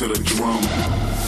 to the drum.